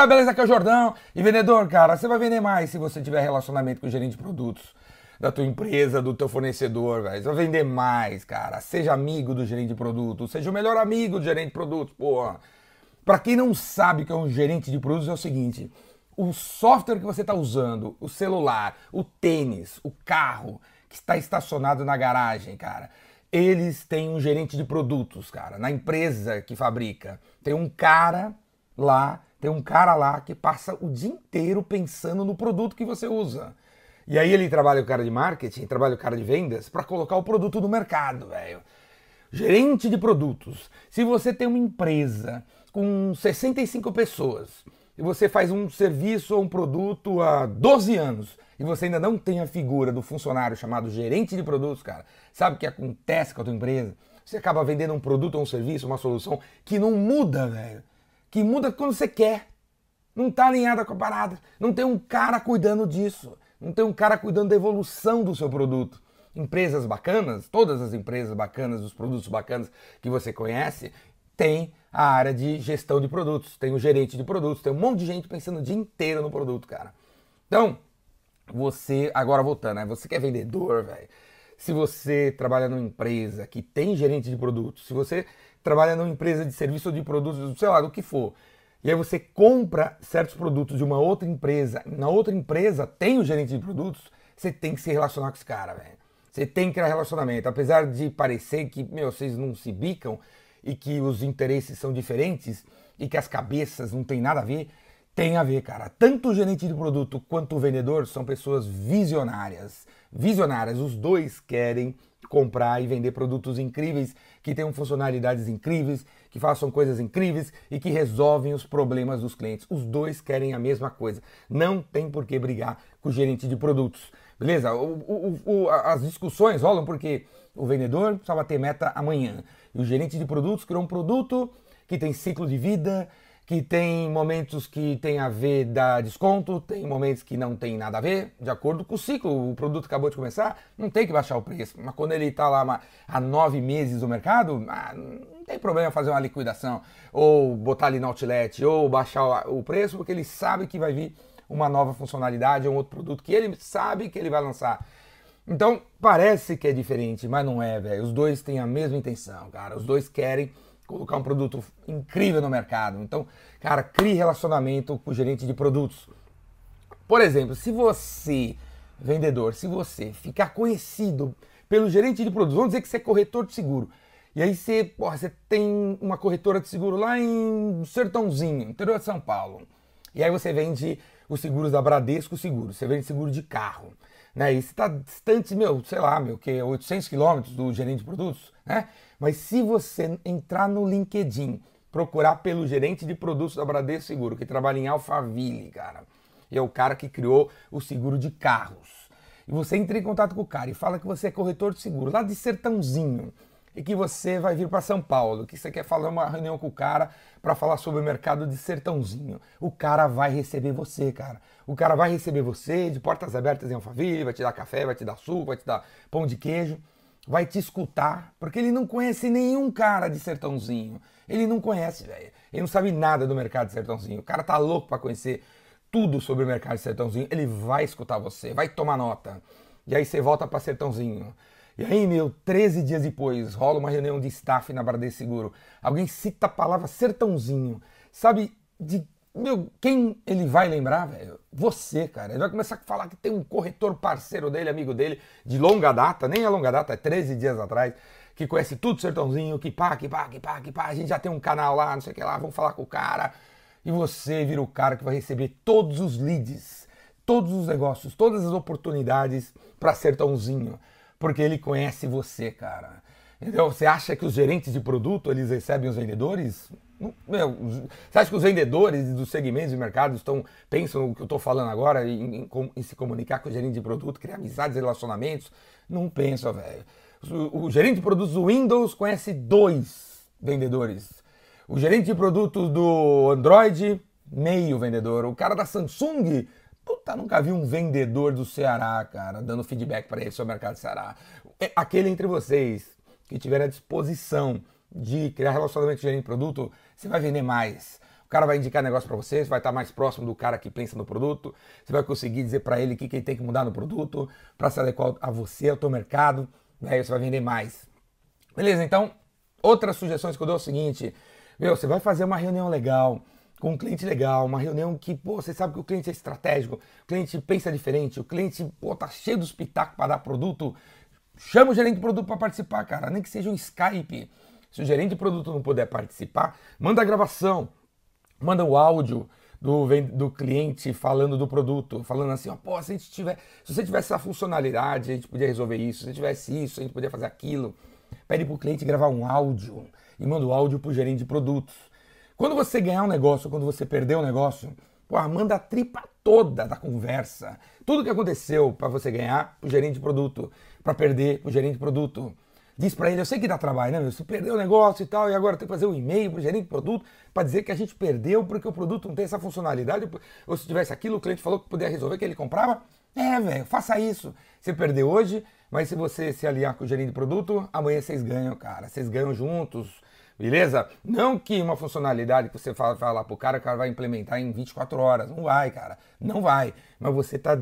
galera, beleza? Aqui é o Jordão. E vendedor, cara, você vai vender mais se você tiver relacionamento com o gerente de produtos da tua empresa, do teu fornecedor, velho. Você vai vender mais, cara. Seja amigo do gerente de produtos, seja o melhor amigo do gerente de produtos, porra. Pra quem não sabe que é um gerente de produtos, é o seguinte: o software que você está usando, o celular, o tênis, o carro que está estacionado na garagem, cara eles têm um gerente de produtos, cara, na empresa que fabrica. Tem um cara lá, tem um cara lá que passa o dia inteiro pensando no produto que você usa. E aí ele trabalha o cara de marketing, trabalha o cara de vendas para colocar o produto no mercado, velho. Gerente de produtos. Se você tem uma empresa com 65 pessoas e você faz um serviço ou um produto há 12 anos e você ainda não tem a figura do funcionário chamado gerente de produtos, cara, sabe o que acontece com a tua empresa? Você acaba vendendo um produto ou um serviço, uma solução que não muda, velho. Que muda quando você quer. Não tá alinhada com a parada. Não tem um cara cuidando disso. Não tem um cara cuidando da evolução do seu produto. Empresas bacanas, todas as empresas bacanas, os produtos bacanas que você conhece, tem a área de gestão de produtos, tem o gerente de produtos, tem um monte de gente pensando o dia inteiro no produto, cara. Então, você, agora voltando, né? Você que é vendedor, velho. Se você trabalha numa empresa que tem gerente de produtos, se você trabalha numa empresa de serviço ou de produtos, sei lá, do que for, e aí você compra certos produtos de uma outra empresa, na outra empresa tem o gerente de produtos, você tem que se relacionar com esse cara, velho. Você tem que criar relacionamento. Apesar de parecer que, meu, vocês não se bicam e que os interesses são diferentes e que as cabeças não tem nada a ver, tem a ver, cara. Tanto o gerente de produto quanto o vendedor são pessoas visionárias. Visionárias, os dois querem comprar e vender produtos incríveis, que tenham funcionalidades incríveis, que façam coisas incríveis e que resolvem os problemas dos clientes. Os dois querem a mesma coisa. Não tem por que brigar com o gerente de produtos. Beleza? O, o, o, as discussões rolam porque o vendedor precisava ter meta amanhã. E o gerente de produtos criou um produto que tem ciclo de vida, que tem momentos que tem a ver da desconto, tem momentos que não tem nada a ver, de acordo com o ciclo. O produto acabou de começar, não tem que baixar o preço. Mas quando ele está lá há nove meses no mercado, ah, não tem problema fazer uma liquidação, ou botar ali no outlet, ou baixar o preço, porque ele sabe que vai vir uma nova funcionalidade, um outro produto que ele sabe que ele vai lançar. Então, parece que é diferente, mas não é, velho. Os dois têm a mesma intenção, cara. Os dois querem colocar um produto incrível no mercado. Então, cara, crie relacionamento com o gerente de produtos. Por exemplo, se você, vendedor, se você ficar conhecido pelo gerente de produtos, vamos dizer que você é corretor de seguro, e aí você, porra, você tem uma corretora de seguro lá em Sertãozinho, interior de São Paulo, e aí você vende os seguros da Bradesco Seguro, você vende seguro de carro, né? E você está distante, meu, sei lá, meu, que 800 quilômetros do gerente de produtos, né? Mas se você entrar no LinkedIn, procurar pelo gerente de produtos da Bradesco Seguro, que trabalha em Alphaville, cara, e é o cara que criou o seguro de carros. E você entra em contato com o cara e fala que você é corretor de seguro, lá de Sertãozinho, e que você vai vir para São Paulo, que você quer fazer uma reunião com o cara para falar sobre o mercado de Sertãozinho. O cara vai receber você, cara. O cara vai receber você de portas abertas em Alphaville, vai te dar café, vai te dar suco, vai te dar pão de queijo vai te escutar, porque ele não conhece nenhum cara de sertãozinho. Ele não conhece, velho. Ele não sabe nada do mercado de sertãozinho. O cara tá louco para conhecer tudo sobre o mercado de sertãozinho. Ele vai escutar você, vai tomar nota. E aí você volta para sertãozinho. E aí, meu, 13 dias depois, rola uma reunião de staff na Bradesco Seguro. Alguém cita a palavra sertãozinho. Sabe de meu, quem ele vai lembrar, velho? Você, cara. Ele vai começar a falar que tem um corretor parceiro dele, amigo dele, de longa data, nem é longa data, é 13 dias atrás, que conhece tudo sertãozinho, que pá, que pá, que pá, que pá. A gente já tem um canal lá, não sei o que lá, vamos falar com o cara. E você vira o cara que vai receber todos os leads, todos os negócios, todas as oportunidades para sertãozinho, porque ele conhece você, cara. Entendeu? Você acha que os gerentes de produto eles recebem os vendedores? Meu, você acha que os vendedores dos segmentos de mercado estão, pensam no que eu estou falando agora em, em, em, se comunicar com o gerente de produto, criar amizades relacionamentos? Não pensa, velho. O, o, gerente de produtos do Windows conhece dois vendedores. O gerente de produtos do Android, meio vendedor. O cara da Samsung, puta, nunca vi um vendedor do Ceará, cara, dando feedback para ele sobre o mercado do Ceará. É, aquele entre vocês que tiver a disposição de criar relacionamento gerente de produto, você vai vender mais. cara vai indicar negócio para você, você vai estar mais próximo do cara que pensa no produto, você vai conseguir dizer para ele o que, que ele tem que mudar no produto para se adequar a você, ao teu mercado, aí você vai vender mais. Beleza? Então, outras sugestões que eu dou é o seguinte, meu, você vai fazer uma reunião legal, com um cliente legal, uma reunião que, pô, você sabe que o cliente é estratégico, o cliente pensa diferente, o cliente, pô, tá cheio dos pitacos para dar produto, chama o gerente de produto para participar, cara, nem que seja um Skype. Se o gerente de produto não puder participar, manda a gravação, manda o áudio do, do cliente falando do produto, falando assim, ó, pô, se, a gente tiver, se você tivesse essa funcionalidade, a gente podia resolver isso, se tivesse isso, a gente podia fazer aquilo. Pede para o cliente gravar um áudio e manda o áudio para o gerente de produtos. Quando você ganhar um negócio, quando você perder um negócio, pô, manda a tripa toda da conversa. Tudo que aconteceu para você ganhar, o gerente de produto, para perder, o gerente de produto. Diz para ele, eu sei que dá trabalho, né, meu? Você perdeu o negócio e tal, e agora tem que fazer um e-mail para o gerente de produto para dizer que a gente perdeu porque o produto não tem essa funcionalidade. Ou se tivesse aquilo, o cliente falou que podia resolver, que ele comprava. É, velho, faça isso. Você perdeu hoje, mas se você se aliar com o gerente de produto, amanhã vocês ganham, cara. Vocês ganham juntos Beleza? Não que uma funcionalidade que você fala, fala pro cara, o cara vai implementar em 24 horas. Não vai, cara. Não vai. Mas você está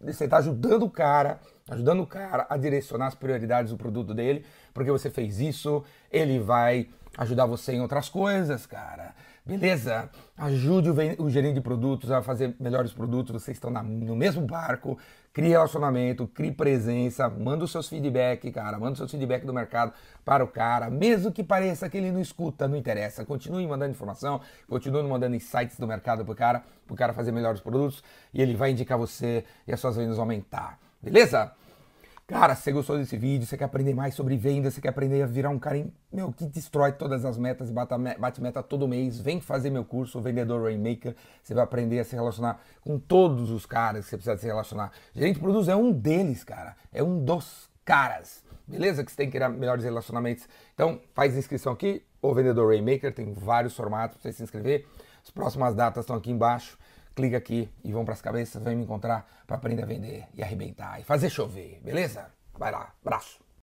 você tá ajudando o cara, ajudando o cara a direcionar as prioridades do produto dele, porque você fez isso, ele vai ajudar você em outras coisas, cara. Beleza? Ajude o, gerente de produtos a fazer melhores produtos, vocês estão na, no mesmo barco, crie relacionamento, crie presença, manda os seus feedback, cara, manda os seus feedback do mercado para o cara, mesmo que pareça que ele não escuta, não interessa, continue mandando informação, continue mandando insights do mercado para o cara, para o cara fazer melhores produtos. E ele vai indicar você e as suas vendas aumentar, beleza? Cara, você gostou desse vídeo, você quer aprender mais sobre vendas, você quer aprender a virar um cara em, meu, que destrói todas as metas, bate meta todo mês, vem fazer meu curso, Vendedor Rainmaker. Você vai aprender a se relacionar com todos os caras que você precisa se relacionar. Gerente de produtos é um deles, cara. É um dos caras. Beleza? Que você tem que criar melhores relacionamentos. Então, faz inscrição aqui, o Vendedor Rainmaker, tem vários formatos para você se inscrever. As próximas datas estão aqui embaixo clica aqui e vão para as cabeças, vem me encontrar para aprender a vender e arrebentar e fazer chover, beleza? Vai lá, abraço.